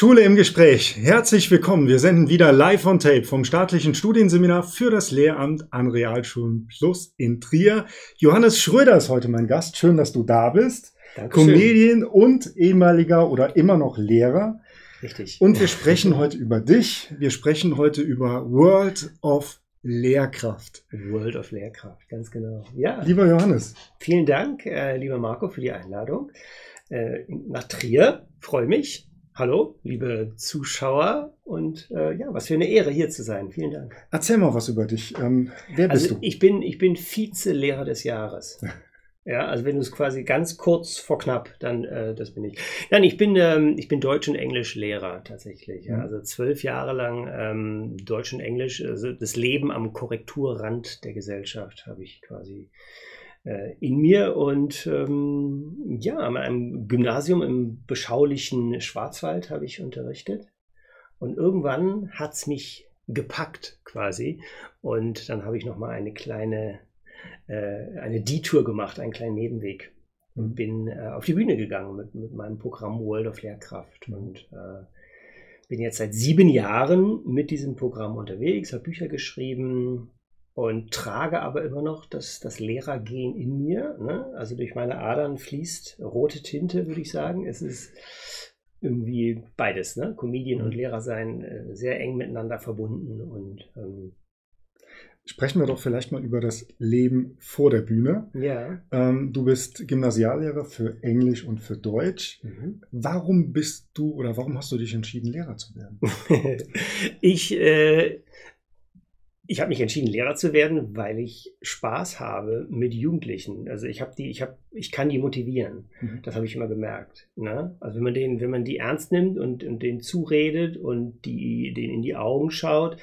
Schule im Gespräch. Herzlich willkommen. Wir senden wieder live on tape vom staatlichen Studienseminar für das Lehramt an Realschulen Plus in Trier. Johannes Schröder ist heute mein Gast. Schön, dass du da bist. Dankeschön. Comedian und ehemaliger oder immer noch Lehrer. Richtig. Und wir sprechen heute über dich. Wir sprechen heute über World of Lehrkraft. World of Lehrkraft, ganz genau. Ja, Lieber Johannes, vielen Dank, äh, lieber Marco, für die Einladung äh, nach Trier. Freue mich. Hallo, liebe Zuschauer. Und äh, ja, was für eine Ehre, hier zu sein. Vielen Dank. erzähl mal was über dich. Ähm, wer bist Also du? ich bin, ich bin Vize-Lehrer des Jahres. Ja, also wenn du es quasi ganz kurz vor knapp, dann äh, das bin ich. Nein, ich bin, ähm, ich bin Deutsch- und Englisch-Lehrer tatsächlich. Ja. Mhm. Also zwölf Jahre lang ähm, Deutsch und Englisch, also das Leben am Korrekturrand der Gesellschaft habe ich quasi in mir. Und ähm, ja, an einem Gymnasium im beschaulichen Schwarzwald habe ich unterrichtet. Und irgendwann hat es mich gepackt quasi. Und dann habe ich nochmal eine kleine, äh, eine Detour gemacht, einen kleinen Nebenweg. Und Mhm. bin äh, auf die Bühne gegangen mit, mit meinem Programm World of Lehrkraft. Und äh, bin jetzt seit sieben Jahren mit diesem Programm unterwegs, habe Bücher geschrieben und trage aber immer noch das, das Lehrergehen in mir. Ne? Also durch meine Adern fließt rote Tinte, würde ich sagen. Es ist irgendwie beides, ne? Comedian und Lehrer sein, äh, sehr eng miteinander verbunden und ähm, Sprechen wir doch vielleicht mal über das Leben vor der Bühne. ja. Ähm, du bist Gymnasiallehrer für Englisch und für Deutsch. Mhm. Warum bist du oder warum hast du dich entschieden, Lehrer zu werden? ich äh, ich habe mich entschieden, Lehrer zu werden, weil ich Spaß habe mit Jugendlichen. Also ich habe die, ich habe, ich kann die motivieren. Mhm. Das habe ich immer gemerkt. Ne? Also wenn man den, wenn man die ernst nimmt und, und denen zuredet und die, denen in die Augen schaut,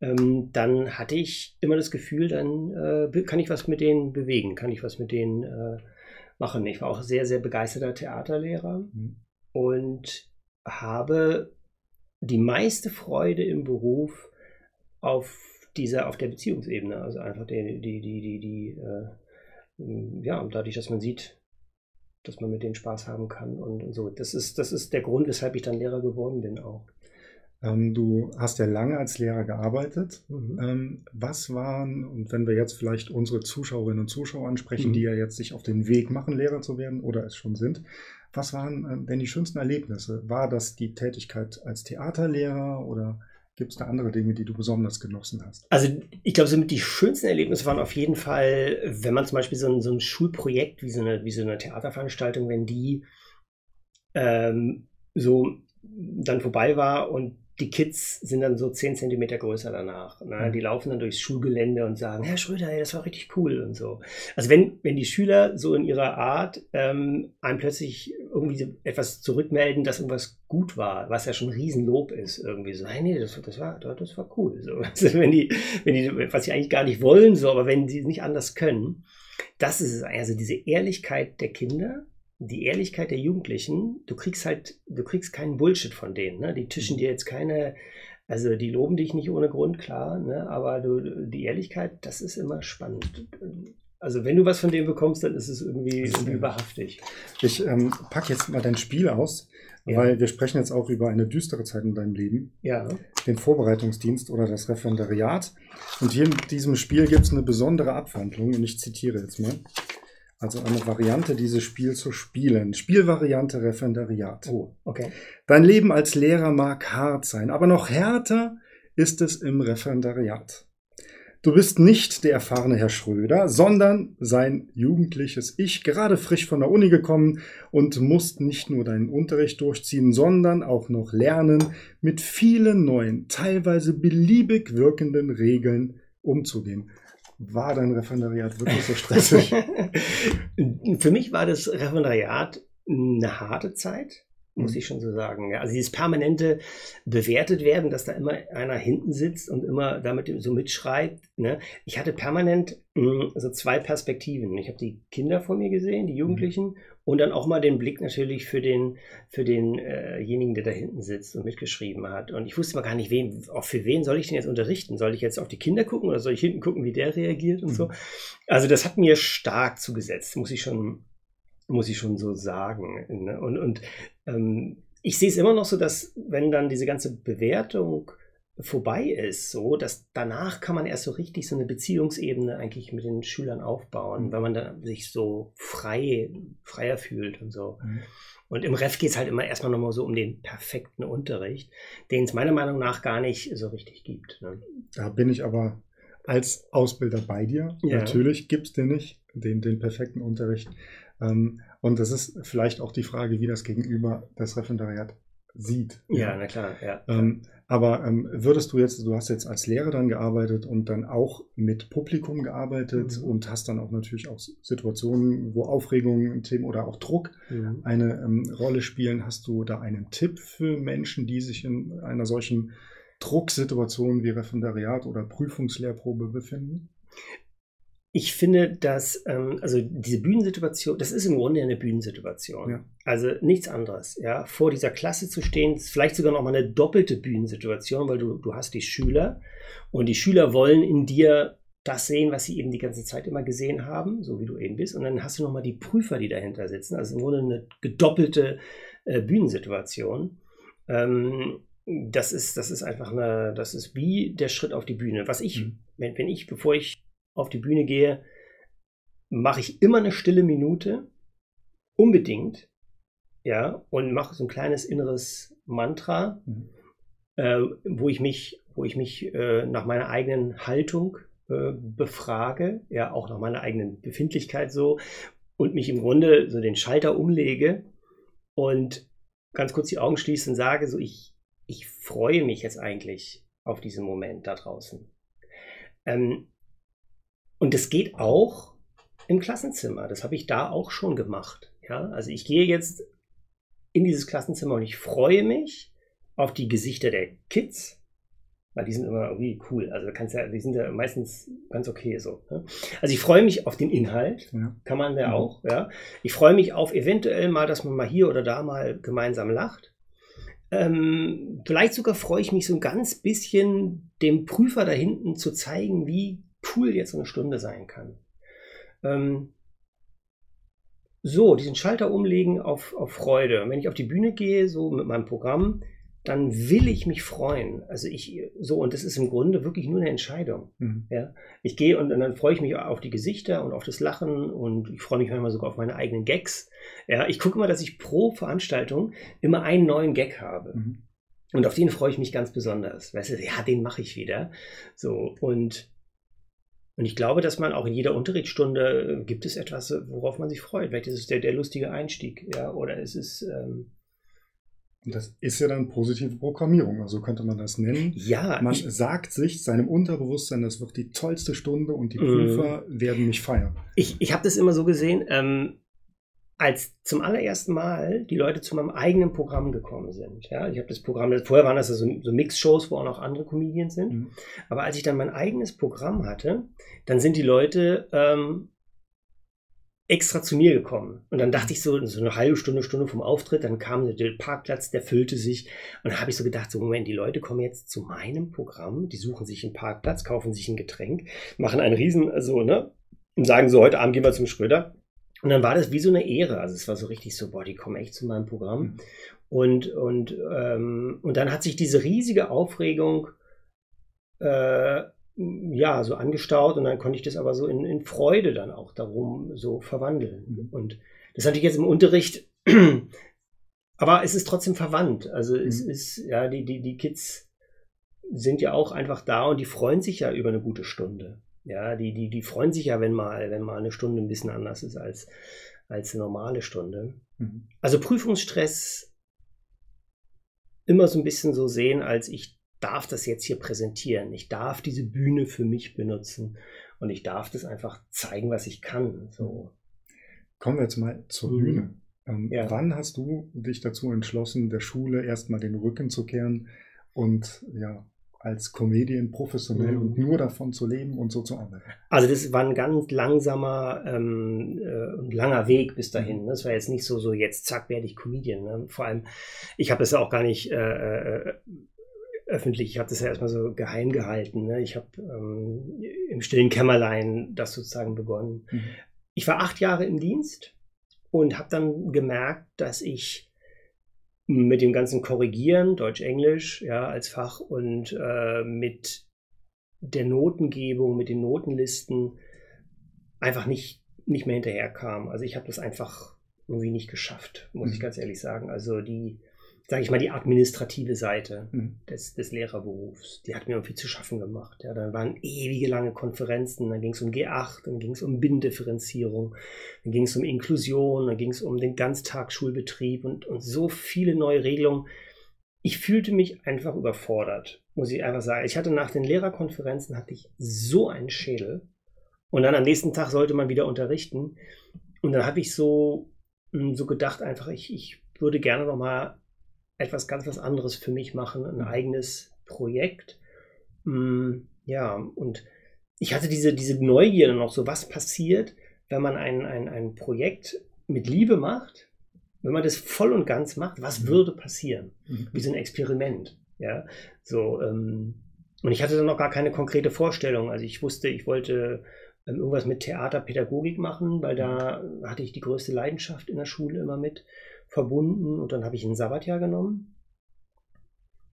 ähm, dann hatte ich immer das Gefühl, dann äh, kann ich was mit denen bewegen, kann ich was mit denen äh, machen. Ich war auch sehr, sehr begeisterter Theaterlehrer Mhm. und habe die meiste Freude im Beruf auf dieser, auf der Beziehungsebene, also einfach die, die, die, die, die äh, ja, und dadurch, dass man sieht, dass man mit denen Spaß haben kann und, und so. Das ist, das ist der Grund, weshalb ich dann Lehrer geworden bin auch. Ähm, du hast ja lange als Lehrer gearbeitet. Mhm. Ähm, was waren, und wenn wir jetzt vielleicht unsere Zuschauerinnen und Zuschauer ansprechen, Mhm. die ja jetzt sich auf den Weg machen, Lehrer zu werden oder es schon sind, was waren ähm, denn die schönsten Erlebnisse? War das die Tätigkeit als Theaterlehrer oder gibt es da andere Dinge, die du besonders genossen hast? Also ich glaube, somit die schönsten Erlebnisse waren auf jeden Fall, wenn man zum Beispiel so ein, so ein Schulprojekt wie so, eine, wie so eine Theaterveranstaltung, wenn die ähm, so dann vorbei war und die Kids sind dann so 10 Zentimeter größer danach. Ne? Mhm. Die laufen dann durchs Schulgelände und sagen, Herr Schröder, ey, das war richtig cool und so. Also wenn, wenn die Schüler so in ihrer Art ähm, einem plötzlich irgendwie so etwas zurückmelden, dass irgendwas gut war, was ja schon ein Riesenlob ist, irgendwie so, hey, nee, das, das, war, das war cool. So. Also wenn die, wenn die, was sie eigentlich gar nicht wollen, so, aber wenn sie nicht anders können, das ist es. Also diese Ehrlichkeit der Kinder, die Ehrlichkeit der Jugendlichen, du kriegst halt, du kriegst keinen Bullshit von denen. Ne? Die tischen dir jetzt keine, also die loben dich nicht ohne Grund, klar, ne? aber du, die Ehrlichkeit, das ist immer spannend. Also wenn du was von denen bekommst, dann ist es irgendwie, irgendwie wahrhaftig. Ich ähm, packe jetzt mal dein Spiel aus, Ja. weil wir sprechen jetzt auch über eine düstere Zeit in deinem Leben. Ja. den Vorbereitungsdienst oder das Referendariat. Und hier in diesem Spiel gibt es eine besondere Abwandlung und ich zitiere jetzt mal. Also eine Variante, dieses Spiel zu spielen. Spielvariante Referendariat. Oh, okay. Dein Leben als Lehrer mag hart sein, aber noch härter ist es im Referendariat. Du bist nicht der erfahrene Herr Schröder, sondern sein jugendliches Ich, gerade frisch von der Uni gekommen und musst nicht nur deinen Unterricht durchziehen, sondern auch noch lernen, mit vielen neuen, teilweise beliebig wirkenden Regeln umzugehen. War dein Referendariat wirklich so stressig? Für mich war das Referendariat eine harte Zeit, muss Mhm. ich schon so sagen. Ja, also dieses permanente bewertet werden, dass da immer einer hinten sitzt und immer damit so mitschreibt. Ne? Ich hatte permanent mh, so zwei Perspektiven. Ich habe die Kinder vor mir gesehen, die Jugendlichen, und dann auch mal den Blick natürlich für den für denjenigen, der da hinten sitzt und mitgeschrieben hat. Und ich wusste mal gar nicht, wen, auch für wen soll ich denn jetzt unterrichten? Soll ich jetzt auf die Kinder gucken oder soll ich hinten gucken, wie der reagiert und so? Mhm. Also das hat mir stark zugesetzt, muss ich schon, muss ich schon so sagen. Ne? Und, und ähm, ich sehe es immer noch so, dass wenn dann diese ganze Bewertung vorbei ist, so, dass danach kann man erst so richtig so eine Beziehungsebene eigentlich mit den Schülern aufbauen, mhm. wenn man dann sich so frei, freier fühlt und so. Mhm. Und im Ref geht es halt immer erstmal nochmal so um den perfekten Unterricht, den es meiner Meinung nach gar nicht so richtig gibt. Ne? Da bin ich aber als Ausbilder bei dir. Ja. Natürlich gibt es den nicht, den, den perfekten Unterricht. Ähm, und das ist vielleicht auch die Frage, wie das Gegenüber das Referendariat sieht. Ja, ja. na klar, ja. Ähm, aber ähm, würdest du jetzt, du hast jetzt als Lehrer dann gearbeitet und dann auch mit Publikum gearbeitet mhm. und hast dann auch natürlich auch Situationen, wo Aufregung, Themen oder auch Druck mhm. eine ähm, Rolle spielen. Hast du da einen Tipp für Menschen, die sich in einer solchen Drucksituation wie Referendariat oder Prüfungslehrprobe befinden? Ich finde, dass, ähm, also diese Bühnensituation, das ist im Grunde eine Bühnensituation. Ja. Also nichts anderes. Ja, vor dieser Klasse zu stehen, ist vielleicht sogar noch mal eine doppelte Bühnensituation, weil du, du hast die Schüler und die Schüler wollen in dir das sehen, was sie eben die ganze Zeit immer gesehen haben, so wie du eben bist. Und dann hast du noch mal die Prüfer, die dahinter sitzen. Also im Grunde eine gedoppelte äh, Bühnensituation. Ähm, das ist, das ist einfach eine, das ist wie der Schritt auf die Bühne. Was ich, mhm. wenn, wenn ich, bevor ich auf die Bühne gehe, mache ich immer eine stille Minute, unbedingt, ja, und mache so ein kleines inneres Mantra, mhm. äh, wo ich mich, wo ich mich äh, nach meiner eigenen Haltung äh, befrage, ja, auch nach meiner eigenen Befindlichkeit so und mich im Grunde so den Schalter umlege und ganz kurz die Augen schließe und sage, so ich, ich freue mich jetzt eigentlich auf diesen Moment da draußen. Ähm, und das geht auch im Klassenzimmer. Das habe ich da auch schon gemacht. Ja, also ich gehe jetzt in dieses Klassenzimmer und ich freue mich auf die Gesichter der Kids, weil die sind immer irgendwie cool. Also kannst ja, die sind ja meistens ganz okay so. Ne? Also ich freue mich auf den Inhalt, ja. kann man ja mhm. auch. Ja, ich freue mich auf eventuell mal, dass man mal hier oder da mal gemeinsam lacht. Ähm, vielleicht sogar freue ich mich so ein ganz bisschen, dem Prüfer da hinten zu zeigen, wie cool jetzt eine Stunde sein kann. Ähm, so, diesen Schalter umlegen auf, auf Freude. Und wenn ich auf die Bühne gehe, so mit meinem Programm, dann will ich mich freuen. Also ich, so, und das ist im Grunde wirklich nur eine Entscheidung. Mhm. Ja? Ich gehe und, und, dann freue ich mich auf die Gesichter und auf das Lachen und ich freue mich manchmal sogar auf meine eigenen Gags. Ja? Ich gucke immer, dass ich pro Veranstaltung immer einen neuen Gag habe. Mhm. Und auf den freue ich mich ganz besonders. Weißt du, ja, den mache ich wieder. So, und und ich glaube, dass man auch in jeder Unterrichtsstunde äh, gibt es etwas, äh, worauf man sich freut. Vielleicht ist es der, der lustige Einstieg, ja, oder ist es. Ähm und das ist ja dann positive Programmierung, also könnte man das nennen. Ja. Man ich, sagt sich, seinem Unterbewusstsein, das wird die tollste Stunde und die Prüfer mm. werden mich feiern. Ich, ich habe das immer so gesehen, ähm, als zum allerersten Mal die Leute zu meinem eigenen Programm gekommen sind. Ja, ich habe das Programm, vorher waren das so, so Mix-Shows, wo auch noch andere Comedians sind. Mhm. Aber als ich dann mein eigenes Programm hatte, dann sind die Leute ähm, extra zu mir gekommen. Und dann dachte ich so, so eine halbe Stunde, Stunde vom Auftritt, dann kam der Parkplatz, der füllte sich. Und dann habe ich so gedacht, so Moment, die Leute kommen jetzt zu meinem Programm, die suchen sich einen Parkplatz, kaufen sich ein Getränk, machen einen Riesen, also, ne, und sagen so, heute Abend gehen wir zum Schröder. Und dann war das wie so eine Ehre. Also es war so richtig so, boah, die kommen echt zu meinem Programm. Mhm. Und, und, ähm, und dann hat sich diese riesige Aufregung äh, ja so angestaut und dann konnte ich das aber so in, in Freude dann auch darum so verwandeln. Mhm. Und das hatte ich jetzt im Unterricht, aber es ist trotzdem verwandt. Also mhm. es ist, ja, die, die, die Kids sind ja auch einfach da und die freuen sich ja über eine gute Stunde. Ja, die, die, die freuen sich ja, wenn mal, wenn mal eine Stunde ein bisschen anders ist als, als eine normale Stunde. Mhm. Also Prüfungsstress immer so ein bisschen so sehen, als ich darf das jetzt hier präsentieren. Ich darf diese Bühne für mich benutzen und ich darf das einfach zeigen, was ich kann. So. Kommen wir jetzt mal zur mhm. Bühne. Ähm, ja. Wann hast du dich dazu entschlossen, der Schule erstmal den Rücken zu kehren und ja, als Comedian professionell mhm. und nur davon zu leben und so zu arbeiten? Also das war ein ganz langsamer ähm, äh, langer Weg bis dahin. Das war jetzt nicht so, so jetzt zack, werde ich Comedian. Ne? Vor allem, ich habe das ja auch gar nicht äh, äh, öffentlich, ich habe das ja erstmal so geheim gehalten. Ne? Ich habe ähm, im stillen Kämmerlein das sozusagen begonnen. Mhm. Ich war acht Jahre im Dienst und habe dann gemerkt, dass ich mit dem ganzen Korrigieren, Deutsch-Englisch, ja, als Fach und äh, mit der Notengebung, mit den Notenlisten einfach nicht, nicht mehr hinterherkam. Also ich habe das einfach irgendwie nicht geschafft, muss mhm. ich ganz ehrlich sagen. Also die, sage ich mal, die administrative Seite mhm. des, des Lehrerberufs, die hat mir irgendwie zu schaffen gemacht. Ja, da waren ewige lange Konferenzen, dann ging es um G8, dann ging es um Binnendifferenzierung, dann ging es um Inklusion, dann ging es um den Ganztagsschulbetrieb und, und so viele neue Regelungen. Ich fühlte mich einfach überfordert, muss ich einfach sagen. Ich hatte nach den Lehrerkonferenzen hatte ich so einen Schädel und dann am nächsten Tag sollte man wieder unterrichten und dann habe ich so, hm, so gedacht einfach, ich, ich würde gerne noch mal etwas ganz was anderes für mich machen, ein mhm. eigenes Projekt. Mm, ja, und ich hatte diese, diese Neugierde noch so, was passiert, wenn man ein, ein, ein Projekt mit Liebe macht, wenn man das voll und ganz macht, was mhm. würde passieren? Mhm. Wie so ein Experiment. Ja, so, ähm, und ich hatte dann noch gar keine konkrete Vorstellung. Also ich wusste, ich wollte irgendwas mit Theaterpädagogik machen, weil da hatte ich die größte Leidenschaft in der Schule immer mit verbunden und dann habe ich ein Sabbatjahr genommen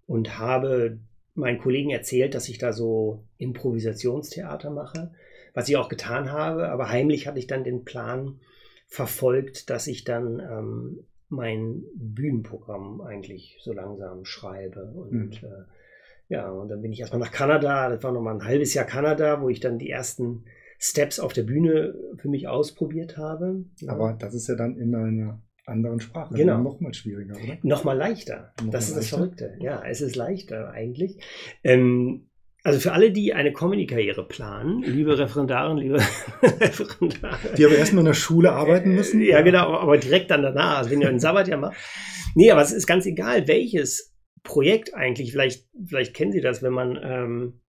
und habe meinen Kollegen erzählt, dass ich da so Improvisationstheater mache, was ich auch getan habe, aber heimlich hatte ich dann den Plan verfolgt, dass ich dann ähm, mein Bühnenprogramm eigentlich so langsam schreibe und mhm. äh, ja, und dann bin ich erstmal nach Kanada, das war nochmal ein halbes Jahr Kanada, wo ich dann die ersten Steps auf der Bühne für mich ausprobiert habe. Aber das ist ja dann in einer anderen Sprache. Genau. Nochmal schwieriger, oder? Nochmal leichter. Noch das ist leichter? das Verrückte. Ja, es ist leichter eigentlich. Ähm, also für alle, die eine Comedy-Karriere planen, liebe Referendaren, liebe Referendare. Die aber erstmal in der Schule arbeiten müssen. Ja, genau, aber direkt dann danach, also wenn ihr einen Sabbat ja macht. Nee, aber es ist ganz egal, welches Projekt eigentlich, vielleicht, vielleicht kennen Sie das, wenn man ähm,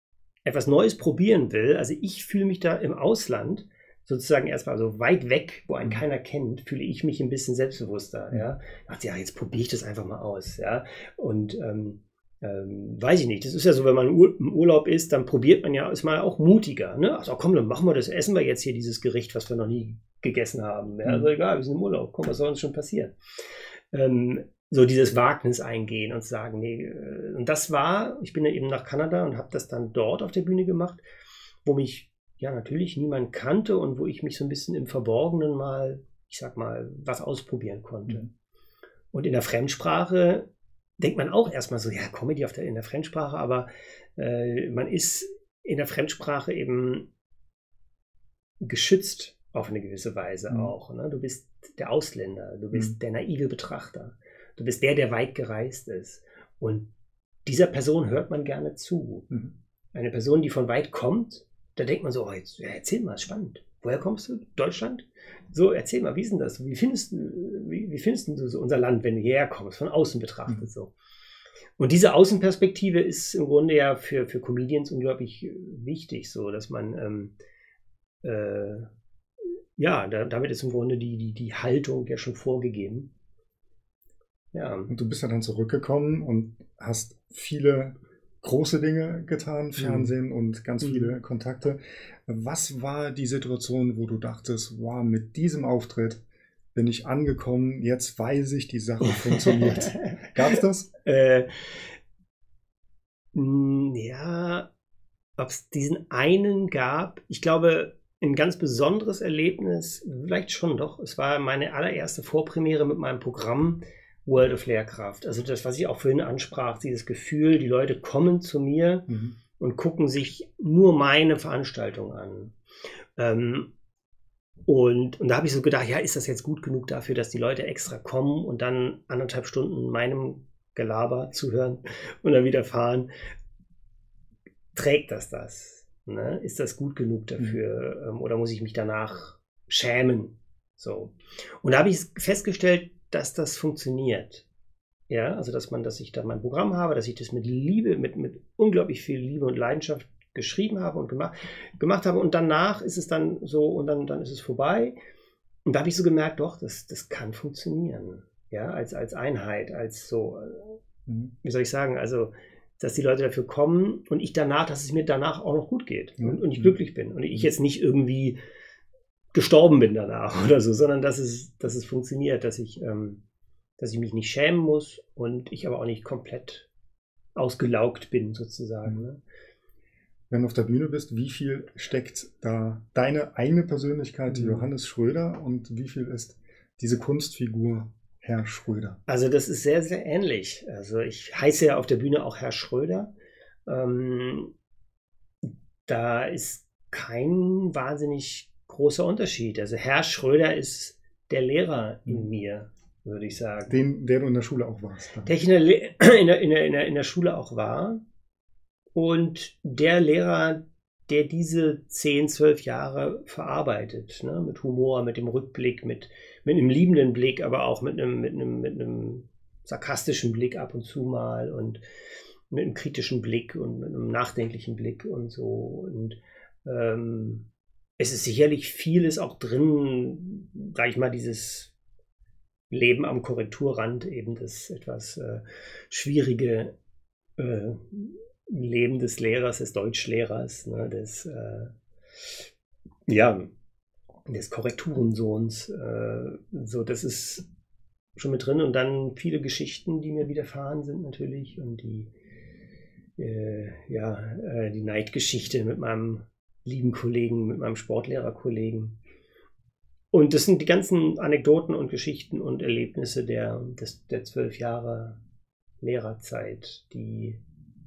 etwas Neues probieren will. Also ich fühle mich da im Ausland sozusagen erstmal so weit weg, wo einen mhm. keiner kennt, fühle ich mich ein bisschen selbstbewusster. Mhm. Ja, dachte, ja, jetzt probiere ich das einfach mal aus. Ja, und ähm, ähm, weiß ich nicht. Das ist ja so, wenn man im Urlaub ist, dann probiert man ja, ist man auch mutiger. Ne? Also komm, dann machen wir das, essen wir jetzt hier dieses Gericht, was wir noch nie gegessen haben. Ja, also egal, wir sind im Urlaub. Komm, was soll uns schon passieren? Ähm, so dieses Wagnis eingehen und sagen, nee, äh, und das war, ich bin ja eben nach Kanada und habe das dann dort auf der Bühne gemacht, wo mich ja natürlich niemand kannte und wo ich mich so ein bisschen im Verborgenen mal, ich sag mal, was ausprobieren konnte. Mhm. Und in der Fremdsprache denkt man auch erstmal so, ja, Comedy auf der, in der Fremdsprache, aber äh, man ist in der Fremdsprache eben geschützt auf eine gewisse Weise mhm. auch. Ne? Du bist der Ausländer, du bist mhm. der naive Betrachter, du bist der, der weit gereist ist. Und dieser Person hört man gerne zu. Mhm. Eine Person, die von weit kommt da denkt man so, oh, jetzt, ja, erzähl mal, spannend. Woher kommst du? Deutschland? So, erzähl mal, wie ist denn das? Wie findest, wie, wie findest du so unser Land, wenn du hierher kommst, von außen betrachtet mhm. so? Und diese Außenperspektive ist im Grunde ja für, für Comedians unglaublich wichtig, so dass man ähm, äh, ja, da, damit ist im Grunde die, die, die Haltung ja schon vorgegeben. Ja. Und du bist ja dann zurückgekommen und hast viele große Dinge getan, mhm. Fernsehen mhm. und ganz mhm. viele Kontakte. Was war die Situation, wo du dachtest, wow, mit diesem Auftritt bin ich angekommen, jetzt weiß ich, die Sache funktioniert. Gab es das? Äh, ja, ob es diesen einen gab, ich glaube, ein ganz besonderes Erlebnis, vielleicht schon doch. Es war meine allererste Vorpremiere mit meinem Programm World of Lehrkraft. Also das, was ich auch vorhin ansprach, dieses Gefühl, die Leute kommen zu mir mhm. und gucken sich nur meine Veranstaltung an. Ähm, und, und da habe ich so gedacht, ja, ist das jetzt gut genug dafür, dass die Leute extra kommen und dann anderthalb Stunden meinem Gelaber zuhören und dann wieder fahren? Trägt das das? Ne? Ist das gut genug mhm. dafür? Mhm. oder muss ich mich danach schämen? So. Und da habe ich festgestellt, dass das funktioniert. Ja, also dass man, dass ich da mein Programm habe, dass ich das mit Liebe, mit, mit unglaublich viel Liebe und Leidenschaft geschrieben habe und gemacht, gemacht habe und danach ist es dann so und dann, dann ist es vorbei. Und da habe ich so gemerkt, doch, das, das kann funktionieren. Ja, als, als Einheit, als so, mhm. wie soll ich sagen, also, dass die Leute dafür kommen und ich danach, dass es mir danach auch noch gut geht und, und ich mhm. glücklich bin und ich jetzt nicht irgendwie gestorben bin danach oder so, sondern dass es, dass es funktioniert, dass ich, ähm, dass ich mich nicht schämen muss und ich aber auch nicht komplett ausgelaugt bin, sozusagen. Ne? Wenn du auf der Bühne bist, wie viel steckt da deine eigene Persönlichkeit, mhm. Johannes Schröder, und wie viel ist diese Kunstfigur Herr Schröder? Also das ist sehr, sehr ähnlich. Also ich heiße ja auf der Bühne auch Herr Schröder. Ähm, da ist kein wahnsinnig großer Unterschied. Also Herr Schröder ist der Lehrer in mhm. mir, würde ich sagen. Den, der du in der Schule auch warst. Dann. Der ich in der, in, der, in, der, in der Schule auch war. Und der Lehrer, der diese 10, 12 Jahre verarbeitet, ne? mit Humor, mit dem Rückblick, mit, mit einem liebenden Blick, aber auch mit einem, mit, einem, mit einem sarkastischen Blick ab und zu mal und mit einem kritischen Blick und mit einem nachdenklichen Blick und so. Und ähm, es ist sicherlich vieles auch drin, sag ich mal, dieses Leben am Korrekturrand, eben das etwas äh, schwierige äh, Leben des Lehrers, des Deutschlehrers, ne, des, äh, ja, des Korrekturensohns. Äh, so, das ist schon mit drin. Und dann viele Geschichten, die mir widerfahren sind natürlich und die, äh, ja, äh, die Neidgeschichte mit meinem lieben Kollegen, mit meinem Sportlehrerkollegen. Und das sind die ganzen Anekdoten und Geschichten und Erlebnisse der, des, der zwölf Jahre Lehrerzeit, die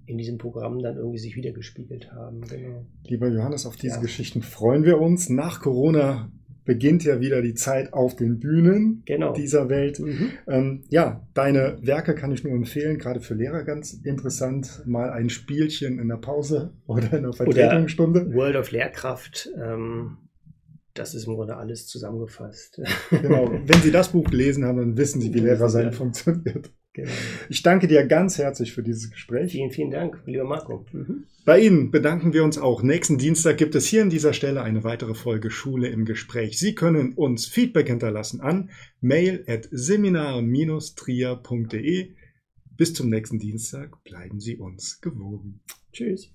in diesem Programm dann irgendwie sich wiedergespiegelt haben. Genau. Lieber Johannes, auf diese ja. Geschichten freuen wir uns. Nach Corona beginnt ja wieder die Zeit auf den Bühnen genau. dieser Welt. Mhm. Ähm, ja, deine Werke kann ich nur empfehlen, gerade für Lehrer ganz interessant. Mal ein Spielchen in der Pause oder in der Vertretungsstunde. Oder World of Lehrkraft. Ähm, das ist im Grunde alles zusammengefasst. Genau. Wenn Sie das Buch gelesen haben, dann wissen Sie, wie Lehrer sein funktioniert. Genau. Ich danke dir ganz herzlich für dieses Gespräch. Vielen, vielen Dank, lieber Marco. Mhm. Bei Ihnen bedanken wir uns auch. Nächsten Dienstag gibt es hier an dieser Stelle eine weitere Folge Schule im Gespräch. Sie können uns Feedback hinterlassen an mail at seminar-trier.de. Bis zum nächsten Dienstag bleiben Sie uns gewogen. Tschüss.